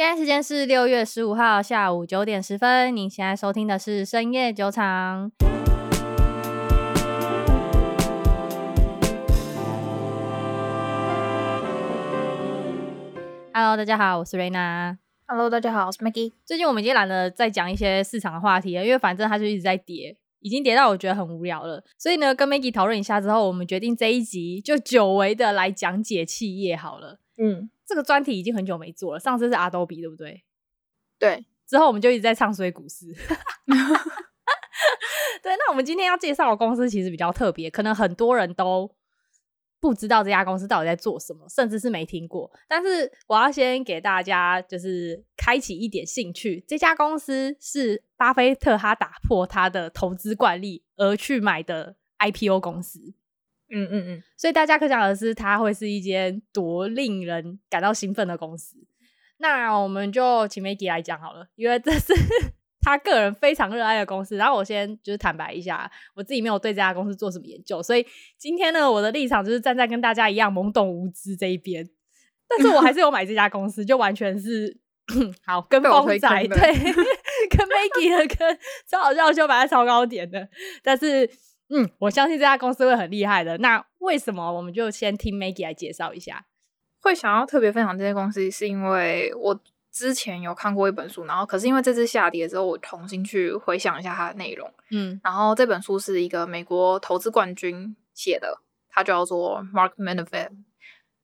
现在时间是六月十五号下午九点十分。您现在收听的是深夜酒场。Hello，大家好，我是瑞娜。Hello，大家好，我是 Maggie。最近我们已经懒得再讲一些市场的话题了，因为反正它就一直在跌，已经跌到我觉得很无聊了。所以呢，跟 Maggie 讨论一下之后，我们决定这一集就久违的来讲解企业好了。嗯。这个专题已经很久没做了，上次是 Adobe 对不对？对，之后我们就一直在唱衰股市。对，那我们今天要介绍的公司其实比较特别，可能很多人都不知道这家公司到底在做什么，甚至是没听过。但是我要先给大家就是开启一点兴趣，这家公司是巴菲特他打破他的投资惯例而去买的 IPO 公司。嗯嗯嗯，所以大家可想而知，它会是一间多令人感到兴奋的公司。那我们就请 Maggie 来讲好了，因为这是 他个人非常热爱的公司。然后我先就是坦白一下，我自己没有对这家公司做什么研究，所以今天呢，我的立场就是站在跟大家一样懵懂无知这一边。但是我还是有买这家公司，就完全是 好跟风仔，对，跟 Maggie 的跟超好笑，就买在超高点的，但是。嗯，我相信这家公司会很厉害的。那为什么我们就先听 Maggie 来介绍一下？会想要特别分享这些公司，是因为我之前有看过一本书，然后可是因为这次下跌之后，我重新去回想一下它的内容。嗯，然后这本书是一个美国投资冠军写的，他叫做 Mark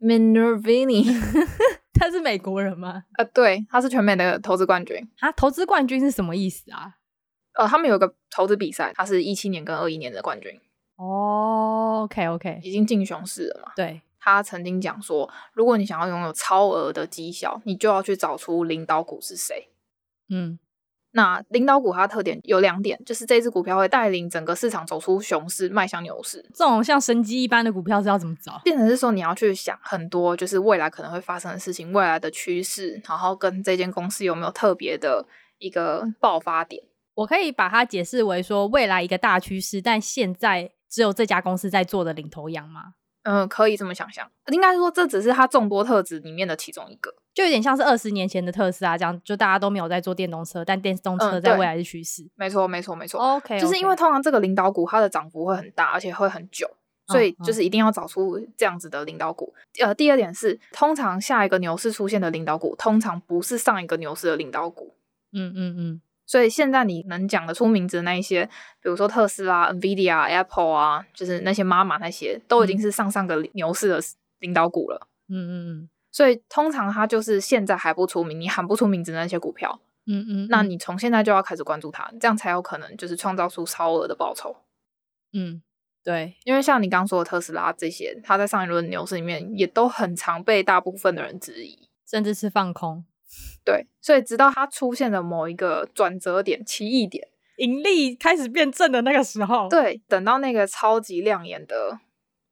Minervini，他是美国人吗？呃，对，他是全美的投资冠军。啊，投资冠军是什么意思啊？呃，他们有个投资比赛，他是一七年跟二一年的冠军。哦，OK OK，已经进熊市了嘛？对。他曾经讲说，如果你想要拥有超额的绩效，你就要去找出领导股是谁。嗯，那领导股它的特点有两点，就是这只股票会带领整个市场走出熊市，迈向牛市。这种像神机一般的股票是要怎么找？变成是说你要去想很多，就是未来可能会发生的事情，未来的趋势，然后跟这间公司有没有特别的一个爆发点。我可以把它解释为说，未来一个大趋势，但现在只有这家公司在做的领头羊吗？嗯，可以这么想象。应该说，这只是它众多特质里面的其中一个，就有点像是二十年前的特斯拉这样，就大家都没有在做电动车，但电动车在未来是趋势。没错，没错，没错。OK，就是因为通常这个领导股它的涨幅会很大，而且会很久，所以就是一定要找出这样子的领导股。呃，第二点是，通常下一个牛市出现的领导股，通常不是上一个牛市的领导股。嗯嗯嗯。所以现在你能讲得出名字的那一些，比如说特斯拉、NVIDIA、Apple 啊，就是那些妈妈那些，都已经是上上个牛市的领导股了。嗯嗯嗯。所以通常它就是现在还不出名，你喊不出名字的那些股票。嗯嗯，嗯。那你从现在就要开始关注它，这样才有可能就是创造出超额的报酬。嗯，对。因为像你刚说的特斯拉这些，它在上一轮牛市里面也都很常被大部分的人质疑，甚至是放空。对，所以直到它出现了某一个转折点、奇异点，盈利开始变正的那个时候，对，等到那个超级亮眼的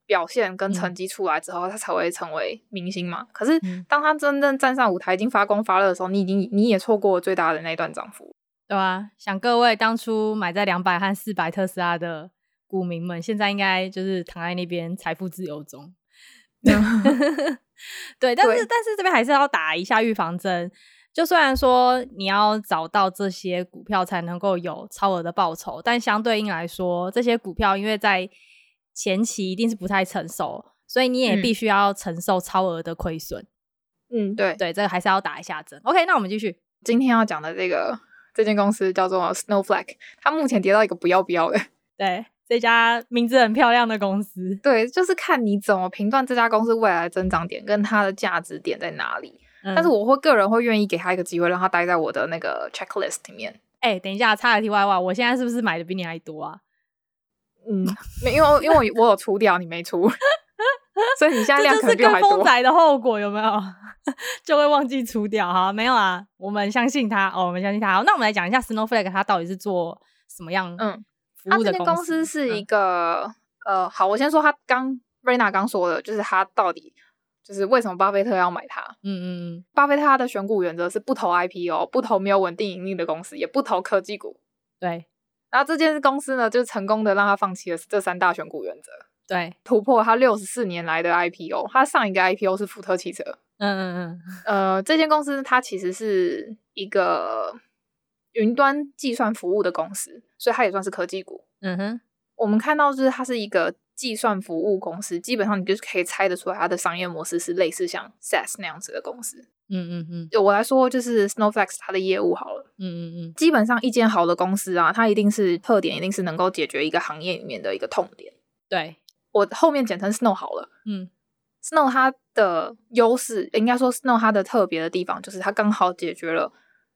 表现跟成绩出来之后，它、嗯、才会成为明星嘛。可是当它真正站上舞台，已经发光发热的时候，你已经你也错过了最大的那段涨幅，对啊，想各位当初买在两百和四百特斯拉的股民们，现在应该就是躺在那边财富自由中。对，但是但是这边还是要打一下预防针。就虽然说你要找到这些股票才能够有超额的报酬，但相对应来说，这些股票因为在前期一定是不太成熟，所以你也必须要承受超额的亏损。嗯，对对，这个还是要打一下针。OK，那我们继续。今天要讲的这个这间公司叫做 Snowflake，它目前跌到一个不要不要的。对。这家名字很漂亮的公司，对，就是看你怎么评断这家公司未来的增长点跟它的价值点在哪里。嗯、但是我会个人会愿意给他一个机会，让他待在我的那个 checklist 里面。哎、欸，等一下，插个题外话，我现在是不是买的比你还多啊？嗯，没，因为因为我我有出掉，你没出，所以你现在量可能比我还多。这是跟风仔的后果有没有？就会忘记出掉哈？没有啊，我们相信他哦，我们相信他。好，那我们来讲一下 Snowflake，它到底是做什么样？嗯。他这间公司是一个、嗯、呃，好，我先说他刚瑞娜刚说的，就是他到底就是为什么巴菲特要买它？嗯嗯嗯，巴菲特他的选股原则是不投 IPO，不投没有稳定盈利的公司，也不投科技股。对，然后这间公司呢，就成功的让他放弃了这三大选股原则。对，突破他六十四年来的 IPO，他上一个 IPO 是福特汽车。嗯嗯嗯。呃，这间公司它其实是一个云端计算服务的公司，所以它也算是科技股。嗯哼。我们看到就是它是一个计算服务公司，基本上你就是可以猜得出来它的商业模式是类似像 SaaS 那样子的公司。嗯嗯嗯。对我来说，就是 Snowflake 它的业务好了。嗯嗯嗯。基本上一间好的公司啊，它一定是特点，一定是能够解决一个行业里面的一个痛点。对，我后面简称 Snow 好了。嗯，Snow 它的优势，应该说 Snow 它的特别的地方，就是它刚好解决了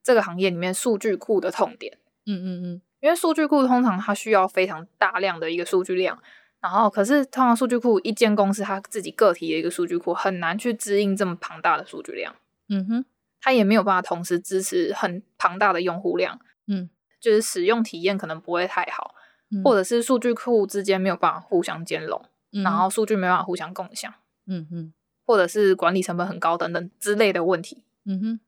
这个行业里面数据库的痛点。嗯嗯嗯。因为数据库通常它需要非常大量的一个数据量，然后可是通常数据库一间公司它自己个体的一个数据库很难去支应这么庞大的数据量，嗯哼，它也没有办法同时支持很庞大的用户量，嗯，就是使用体验可能不会太好，嗯、或者是数据库之间没有办法互相兼容，嗯、然后数据没办法互相共享，嗯哼，或者是管理成本很高等等之类的问题，嗯哼，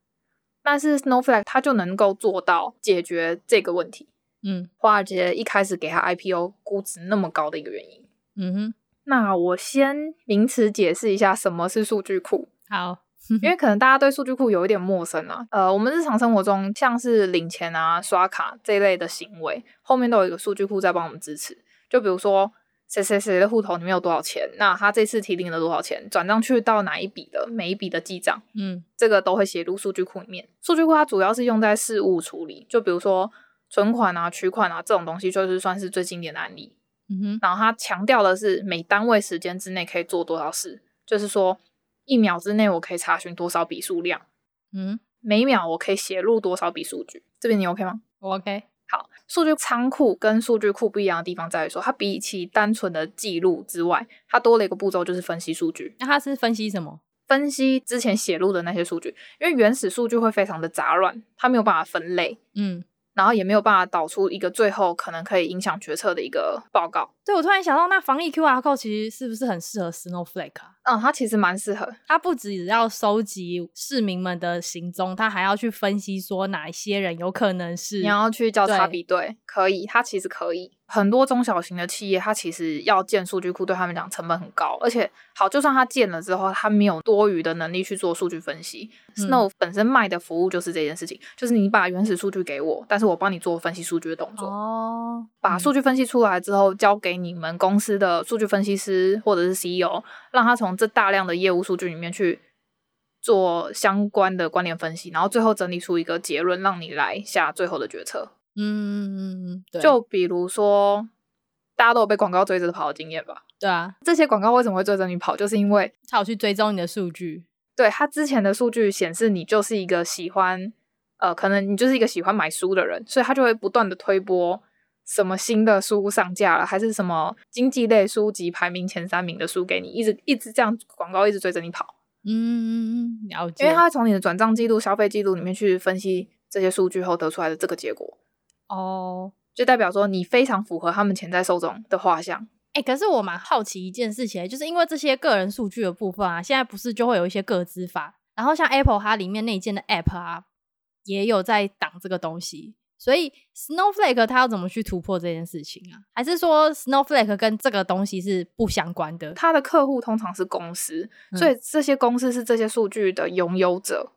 但是 Snowflake 它就能够做到解决这个问题。嗯，华尔街一开始给它 IPO 估值那么高的一个原因。嗯哼，那我先名词解释一下什么是数据库。好，因为可能大家对数据库有一点陌生啊。呃，我们日常生活中像是领钱啊、刷卡这一类的行为，后面都有一个数据库在帮我们支持。就比如说谁谁谁的户头里面有多少钱，那他这次提领了多少钱，转账去到哪一笔的每一笔的记账，嗯，这个都会写入数据库里面。数据库它主要是用在事务处理，就比如说。存款啊、取款啊这种东西，就是算是最经典的案例。嗯哼，然后它强调的是每单位时间之内可以做多少事，就是说一秒之内我可以查询多少笔数量，嗯，每秒我可以写入多少笔数据。这边你 OK 吗？我 OK。好，数据仓库跟数据库不一样的地方在于说，它比起单纯的记录之外，它多了一个步骤，就是分析数据。那它是分析什么？分析之前写入的那些数据，因为原始数据会非常的杂乱，它没有办法分类。嗯。然后也没有办法导出一个最后可能可以影响决策的一个报告。对，我突然想到，那防疫 QR code 其实是不是很适合 Snowflake 啊？嗯，它其实蛮适合。它不只要收集市民们的行踪，它还要去分析说哪一些人有可能是。你要去交叉比对，对，可以，它其实可以。很多中小型的企业，它其实要建数据库，对他们讲成本很高，而且好，就算它建了之后，它没有多余的能力去做数据分析。嗯、Snow 本身卖的服务就是这件事情，就是你把原始数据给我，但是我帮你做分析数据的动作。哦，把数据分析出来之后，交给你们公司的数据分析师或者是 CEO，让他从这大量的业务数据里面去做相关的关联分析，然后最后整理出一个结论，让你来下最后的决策。嗯嗯嗯，对。就比如说，大家都有被广告追着跑的经验吧？对啊，这些广告为什么会追着你跑？就是因为他有去追踪你的数据。对，他之前的数据显示你就是一个喜欢，呃，可能你就是一个喜欢买书的人，所以他就会不断的推播什么新的书上架了，还是什么经济类书籍排名前三名的书给你，一直一直这样广告一直追着你跑。嗯嗯嗯，了解。因为他会从你的转账记录、消费记录里面去分析这些数据后得出来的这个结果。哦，oh, 就代表说你非常符合他们潜在受众的画像。哎、欸，可是我蛮好奇一件事情，就是因为这些个人数据的部分啊，现在不是就会有一些个资法，然后像 Apple 它里面内建的 App 啊，也有在挡这个东西。所以 Snowflake 它要怎么去突破这件事情啊？还是说 Snowflake 跟这个东西是不相关的？它的客户通常是公司，嗯、所以这些公司是这些数据的拥有者。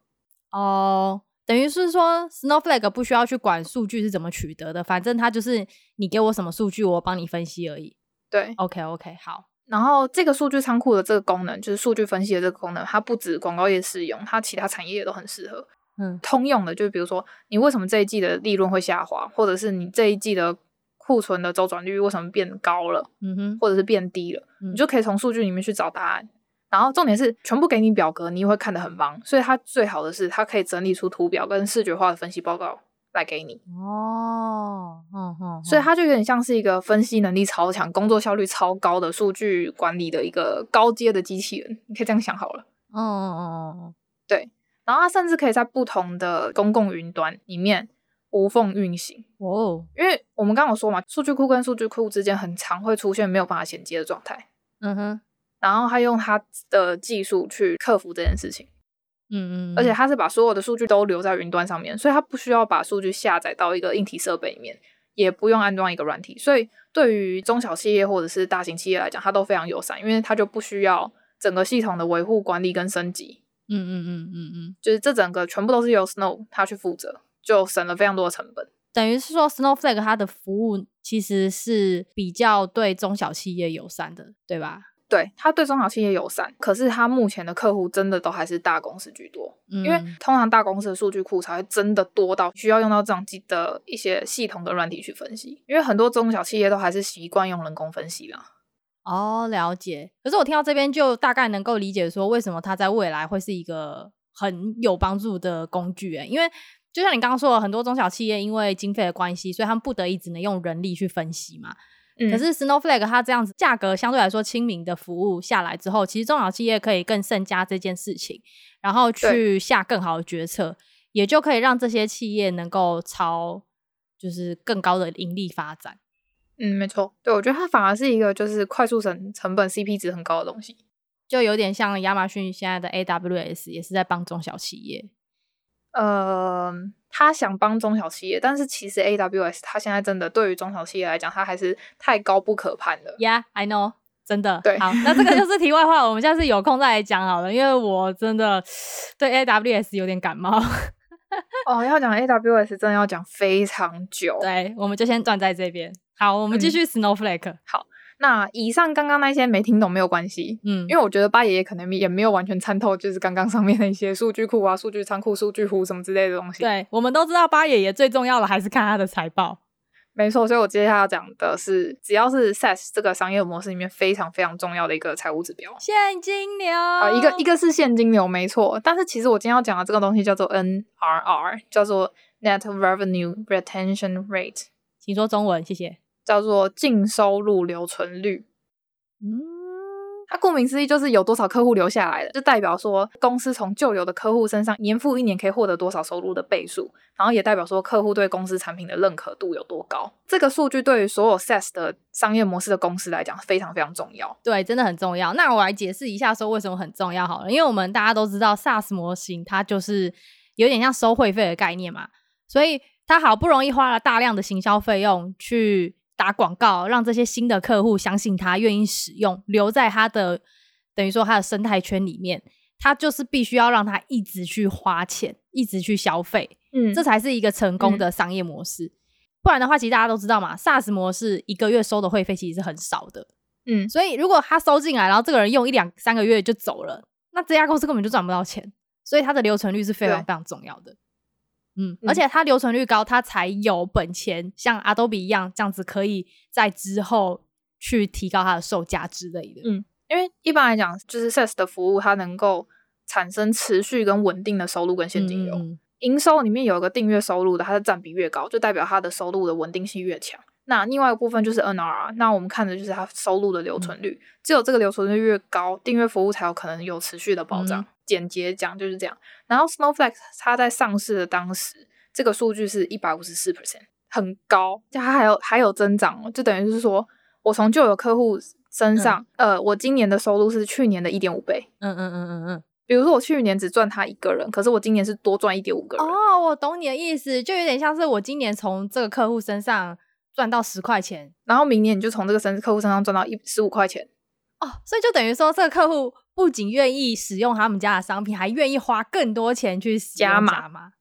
哦。Oh, 等于是说，Snowflake 不需要去管数据是怎么取得的，反正它就是你给我什么数据，我帮你分析而已。对，OK OK，好。然后这个数据仓库的这个功能，就是数据分析的这个功能，它不止广告业适用，它其他产业也都很适合。嗯，通用的，就是比如说你为什么这一季的利润会下滑，或者是你这一季的库存的周转率为什么变高了，嗯哼，或者是变低了，嗯、你就可以从数据里面去找答案。然后重点是全部给你表格，你也会看得很忙，所以它最好的是它可以整理出图表跟视觉化的分析报告来给你。哦，嗯嗯，所以它就有点像是一个分析能力超强、工作效率超高的数据管理的一个高阶的机器人，你可以这样想好了。嗯嗯嗯嗯，对。然后它甚至可以在不同的公共云端里面无缝运行。哦，因为我们刚刚有说嘛，数据库跟数据库之间很常会出现没有办法衔接的状态。嗯哼。然后他用他的技术去克服这件事情，嗯嗯，而且他是把所有的数据都留在云端上面，所以他不需要把数据下载到一个硬体设备里面，也不用安装一个软体，所以对于中小企业或者是大型企业来讲，它都非常友善，因为它就不需要整个系统的维护管理跟升级，嗯嗯嗯嗯嗯，嗯就是这整个全部都是由 Snow 他去负责，就省了非常多的成本。等于是说，Snowflake 它的服务其实是比较对中小企业友善的，对吧？对，它对中小企业友善，可是它目前的客户真的都还是大公司居多，嗯、因为通常大公司的数据库才会真的多到需要用到这样的一些系统的软体去分析，因为很多中小企业都还是习惯用人工分析啦。哦，了解。可是我听到这边就大概能够理解说，为什么它在未来会是一个很有帮助的工具，诶，因为就像你刚刚说的，很多中小企业因为经费的关系，所以他们不得已只能用人力去分析嘛。嗯、可是 Snowflake 它这样子价格相对来说亲民的服务下来之后，其实中小企业可以更胜加这件事情，然后去下更好的决策，也就可以让这些企业能够朝就是更高的盈利发展。嗯，没错，对，我觉得它反而是一个就是快速成成本、CP 值很高的东西，就有点像亚马逊现在的 AWS 也是在帮中小企业。呃，他想帮中小企业，但是其实 AWS 他现在真的对于中小企业来讲，他还是太高不可攀了。Yeah，I know，真的。对，好，那这个就是题外话，我们下次有空再来讲好了，因为我真的对 AWS 有点感冒。哦，要讲 AWS 真的要讲非常久。对，我们就先断在这边。好，我们继续 Snowflake。嗯、好。那以上刚刚那些没听懂没有关系，嗯，因为我觉得八爷爷可能也没有完全参透，就是刚刚上面的一些数据库啊、数据仓库、数据湖什么之类的东西。对，我们都知道八爷爷最重要的还是看他的财报。没错，所以我接下来要讲的是，只要是 SaaS 这个商业模式里面非常非常重要的一个财务指标——现金流。啊，一个一个是现金流，没错。但是其实我今天要讲的这个东西叫做 NRR，叫做 Net Revenue Retention Rate。请说中文，谢谢。叫做净收入留存率。嗯，它顾名思义就是有多少客户留下来的，就代表说公司从旧有的客户身上年复一年可以获得多少收入的倍数，然后也代表说客户对公司产品的认可度有多高。这个数据对于所有 SaaS 的商业模式的公司来讲非常非常重要。对，真的很重要。那我来解释一下说为什么很重要好了，因为我们大家都知道 SaaS 模型它就是有点像收会费的概念嘛，所以它好不容易花了大量的行销费用去。打广告，让这些新的客户相信他，愿意使用，留在他的等于说他的生态圈里面。他就是必须要让他一直去花钱，一直去消费，嗯，这才是一个成功的商业模式。嗯、不然的话，其实大家都知道嘛，SaaS 模式一个月收的会费其实是很少的，嗯，所以如果他收进来，然后这个人用一两三个月就走了，那这家公司根本就赚不到钱。所以它的留存率是非常非常重要的。嗯，而且它留存率高，它才有本钱像 Adobe 一样这样子，可以在之后去提高它的售价之类的。嗯，因为一般来讲，就是 SaaS 的服务，它能够产生持续跟稳定的收入跟现金流。嗯、营收里面有一个订阅收入的，它的占比越高，就代表它的收入的稳定性越强。那另外一个部分就是 NRR，那我们看的就是它收入的留存率。嗯、只有这个留存率越高，订阅服务才有可能有持续的保障。嗯简洁讲就是这样，然后 Snowflake 它在上市的当时，这个数据是一百五十四 percent，很高，就它还有还有增长哦，就等于是说我从旧有客户身上，嗯、呃，我今年的收入是去年的一点五倍，嗯嗯嗯嗯嗯，比如说我去年只赚他一个人，可是我今年是多赚一点五个人。哦，我懂你的意思，就有点像是我今年从这个客户身上赚到十块钱，然后明年你就从这个身客户身上赚到一十五块钱。哦，所以就等于说这个客户。不仅愿意使用他们家的商品，还愿意花更多钱去加码吗？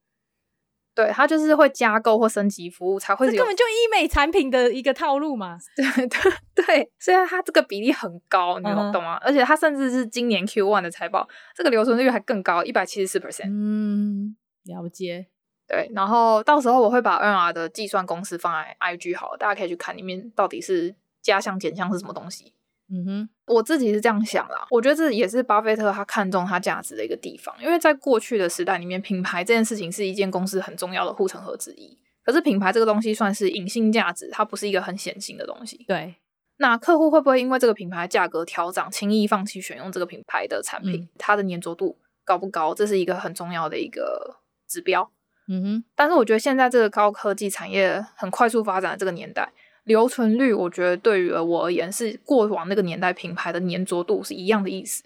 对，他就是会加购或升级服务才会。这根本就医美产品的一个套路嘛。对 对对，虽然它这个比例很高，你懂吗？Uh. 而且它甚至是今年 Q one 的财报，这个留存率还更高，一百七十四 percent。嗯，了解。对，然后到时候我会把 NRR 的计算公式放在 IG 好了，大家可以去看里面到底是加项减项是什么东西。嗯哼，我自己是这样想啦，我觉得这也是巴菲特他看中它价值的一个地方，因为在过去的时代里面，品牌这件事情是一件公司很重要的护城河之一。可是品牌这个东西算是隐性价值，它不是一个很显性的东西。对，那客户会不会因为这个品牌价格调涨，轻易放弃选用这个品牌的产品？嗯、它的粘着度高不高？这是一个很重要的一个指标。嗯哼，但是我觉得现在这个高科技产业很快速发展的这个年代。留存率，我觉得对于我而言是过往那个年代品牌的粘着度是一样的意思。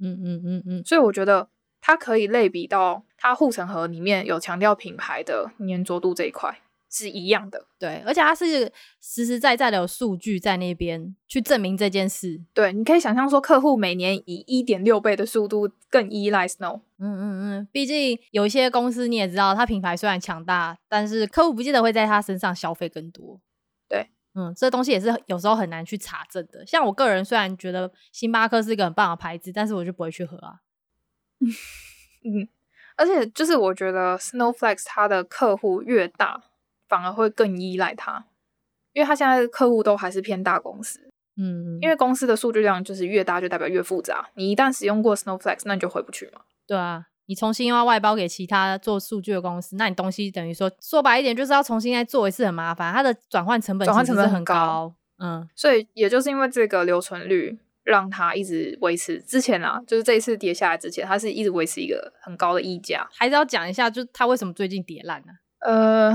嗯嗯嗯嗯，所以我觉得它可以类比到它护城河里面有强调品牌的粘着度这一块。是一样的。对，而且它是实实在在的有数据在那边去证明这件事。对，你可以想象说，客户每年以一点六倍的速度更依赖 Snow。嗯嗯嗯，毕竟有一些公司你也知道，它品牌虽然强大，但是客户不见得会在它身上消费更多。对，嗯，这东西也是有时候很难去查证的。像我个人虽然觉得星巴克是一个很棒的牌子，但是我就不会去喝啊。嗯，而且就是我觉得 Snowflakes 它的客户越大，反而会更依赖它，因为它现在的客户都还是偏大公司。嗯，因为公司的数据量就是越大，就代表越复杂。你一旦使用过 Snowflakes，那你就回不去嘛。对啊，你重新要外包给其他做数据的公司，那你东西等于说说白一点，就是要重新再做一次，很麻烦。它的转换成本转换成本很高。嗯，所以也就是因为这个留存率。让它一直维持之前啊，就是这一次跌下来之前，它是一直维持一个很高的溢价。还是要讲一下，就是它为什么最近跌烂呢？呃，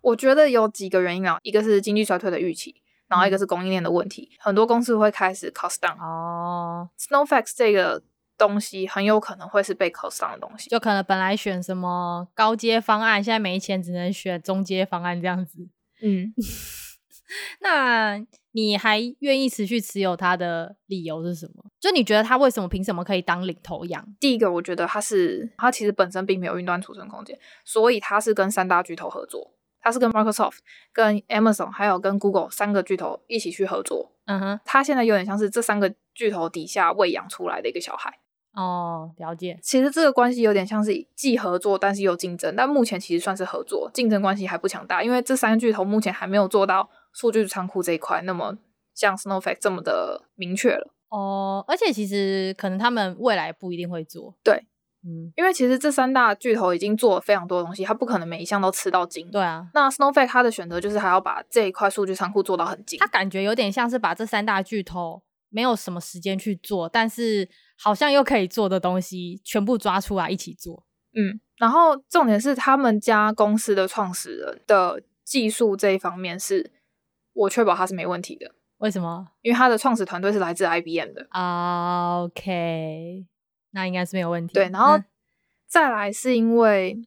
我觉得有几个原因啊，一个是经济衰退的预期，然后一个是供应链的问题，嗯、很多公司会开始 cost down。哦，Snowflakes 这个东西很有可能会是被 cost down 的东西，就可能本来选什么高阶方案，现在没钱，只能选中阶方案这样子。嗯。那你还愿意持续持有它的理由是什么？就你觉得它为什么凭什么可以当领头羊？第一个，我觉得它是它其实本身并没有云端储存空间，所以它是跟三大巨头合作，它是跟 Microsoft、跟 Amazon 还有跟 Google 三个巨头一起去合作。嗯哼，它现在有点像是这三个巨头底下喂养出来的一个小孩。哦，了解。其实这个关系有点像是既合作，但是又竞争，但目前其实算是合作，竞争关系还不强大，因为这三个巨头目前还没有做到。数据仓库这一块，那么像 Snowflake 这么的明确了哦，而且其实可能他们未来不一定会做，对，嗯，因为其实这三大巨头已经做了非常多的东西，他不可能每一项都吃到精，对啊。那 Snowflake 它的选择就是还要把这一块数据仓库做到很精，他感觉有点像是把这三大巨头没有什么时间去做，但是好像又可以做的东西全部抓出来一起做，嗯。然后重点是他们家公司的创始人的技术这一方面是。我确保他是没问题的。为什么？因为他的创始团队是来自 IBM 的。OK，那应该是没有问题。对，然后再来是因为，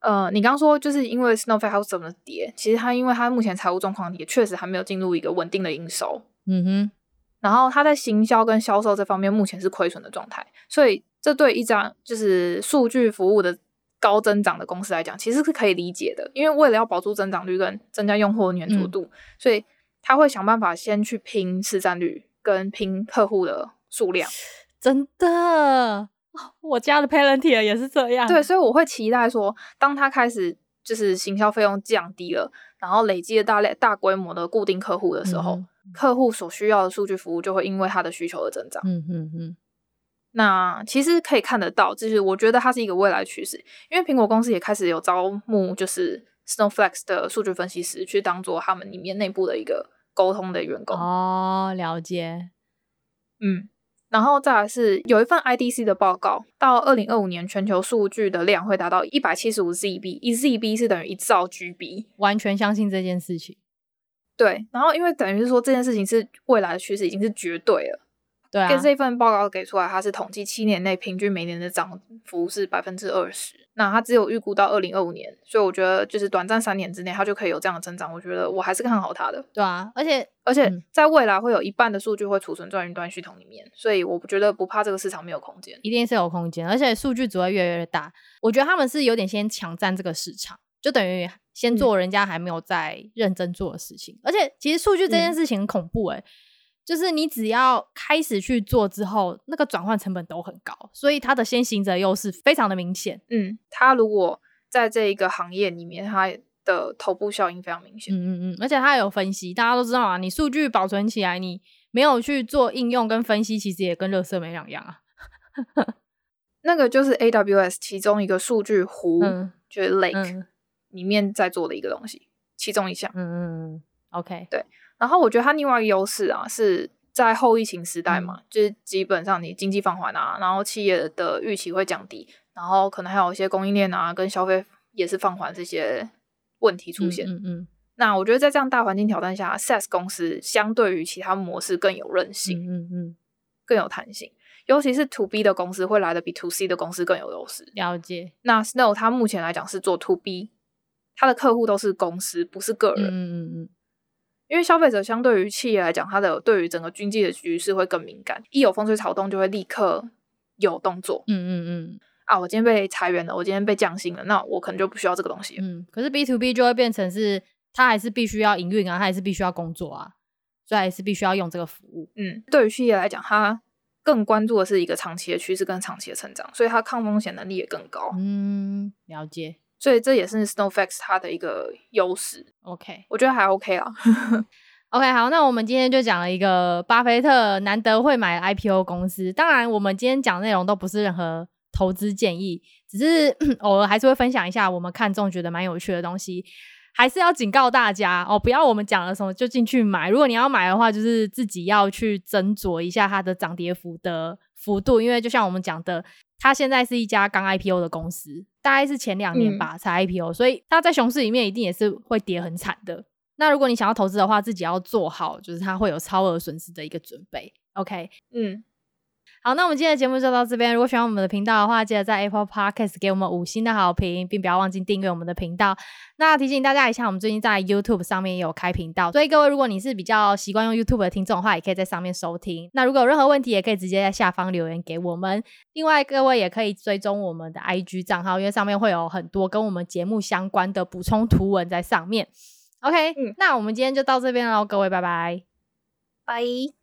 嗯、呃，你刚刚说就是因为 Snowflake 它怎么跌？其实他因为他目前财务状况也确实还没有进入一个稳定的营收。嗯哼。然后他在行销跟销售这方面目前是亏损的状态，所以这对一张就是数据服务的高增长的公司来讲，其实是可以理解的，因为为了要保住增长率跟增加用户的粘着度，嗯、所以他会想办法先去拼市占率跟拼客户的数量。真的，我家的 Palantir 也是这样。对，所以我会期待说，当他开始就是行销费用降低了，然后累积了大量大规模的固定客户的时候，嗯、客户所需要的数据服务就会因为他的需求而增长。嗯嗯嗯。那其实可以看得到，就是我觉得它是一个未来趋势，因为苹果公司也开始有招募，就是 Snowflake 的数据分析师去当做他们里面内部的一个沟通的员工。哦，了解。嗯，然后再来是有一份 IDC 的报告，到二零二五年全球数据的量会达到一百七十五 ZB，一 ZB 是等于一兆 GB，完全相信这件事情。对，然后因为等于是说这件事情是未来的趋势，已经是绝对了。对啊，跟这份报告给出来，它是统计七年内平均每年的涨幅是百分之二十。那它只有预估到二零二五年，所以我觉得就是短暂三年之内，它就可以有这样的增长。我觉得我还是看好它的。对啊，而且而且在未来会有一半的数据会储存在云端系统里面，所以我觉得不怕这个市场没有空间，一定是有空间。而且数据只会越来越大，我觉得他们是有点先抢占这个市场，就等于先做人家还没有在认真做的事情。嗯、而且其实数据这件事情很恐怖诶、欸。嗯就是你只要开始去做之后，那个转换成本都很高，所以它的先行者优势非常的明显。嗯，它如果在这一个行业里面，它的头部效应非常明显。嗯嗯嗯，而且它有分析，大家都知道啊，你数据保存起来，你没有去做应用跟分析，其实也跟垃圾没两样啊。那个就是 AWS 其中一个数据湖，嗯、就是 Lake、嗯、里面在做的一个东西，其中一项。嗯嗯嗯，OK，对。然后我觉得它另外一个优势啊，是在后疫情时代嘛，嗯、就是基本上你经济放缓啊，然后企业的预期会降低，然后可能还有一些供应链啊跟消费也是放缓这些问题出现。嗯嗯，嗯。那我觉得在这样大环境挑战下，SaaS 公司相对于其他模式更有韧性，嗯嗯，嗯，更有弹性，尤其是 To B 的公司会来的比 To C 的公司更有优势。了解。那 Snow 它目前来讲是做 To B。它的客户都是公司，不是个人。嗯嗯嗯。因为消费者相对于企业来讲，他的对于整个经济的局势会更敏感，一有风吹草动就会立刻有动作。嗯嗯嗯。啊，我今天被裁员了，我今天被降薪了，那我可能就不需要这个东西。嗯。可是 B to B 就会变成是，他还是必须要营运啊，他还是必须要工作啊，所以还是必须要用这个服务。嗯。对于企业来讲，他更关注的是一个长期的趋势跟长期的成长，所以它抗风险能力也更高。嗯，了解。所以这也是 Snowflake 它的一个优势。OK，我觉得还 OK 啊。OK，好，那我们今天就讲了一个巴菲特难得会买 IPO 公司。当然，我们今天讲的内容都不是任何投资建议，只是 偶尔还是会分享一下我们看中觉得蛮有趣的东西。还是要警告大家哦，不要我们讲了什么就进去买。如果你要买的话，就是自己要去斟酌一下它的涨跌幅的幅度，因为就像我们讲的，它现在是一家刚 IPO 的公司，大概是前两年吧才 IPO，嗯，所以它在熊市里面一定也是会跌很惨的。那如果你想要投资的话，自己要做好，就是它会有超额损失的一个准备。OK，嗯。好，那我们今天的节目就到这边。如果喜欢我们的频道的话，记得在 Apple Podcast 给我们五星的好评，并不要忘记订阅我们的频道。那提醒大家一下，我们最近在 YouTube 上面也有开频道，所以各位如果你是比较习惯用 YouTube 的听众的话，也可以在上面收听。那如果有任何问题，也可以直接在下方留言给我们。另外，各位也可以追踪我们的 IG 账号，因为上面会有很多跟我们节目相关的补充图文在上面。OK，嗯，那我们今天就到这边喽，各位，拜拜，拜。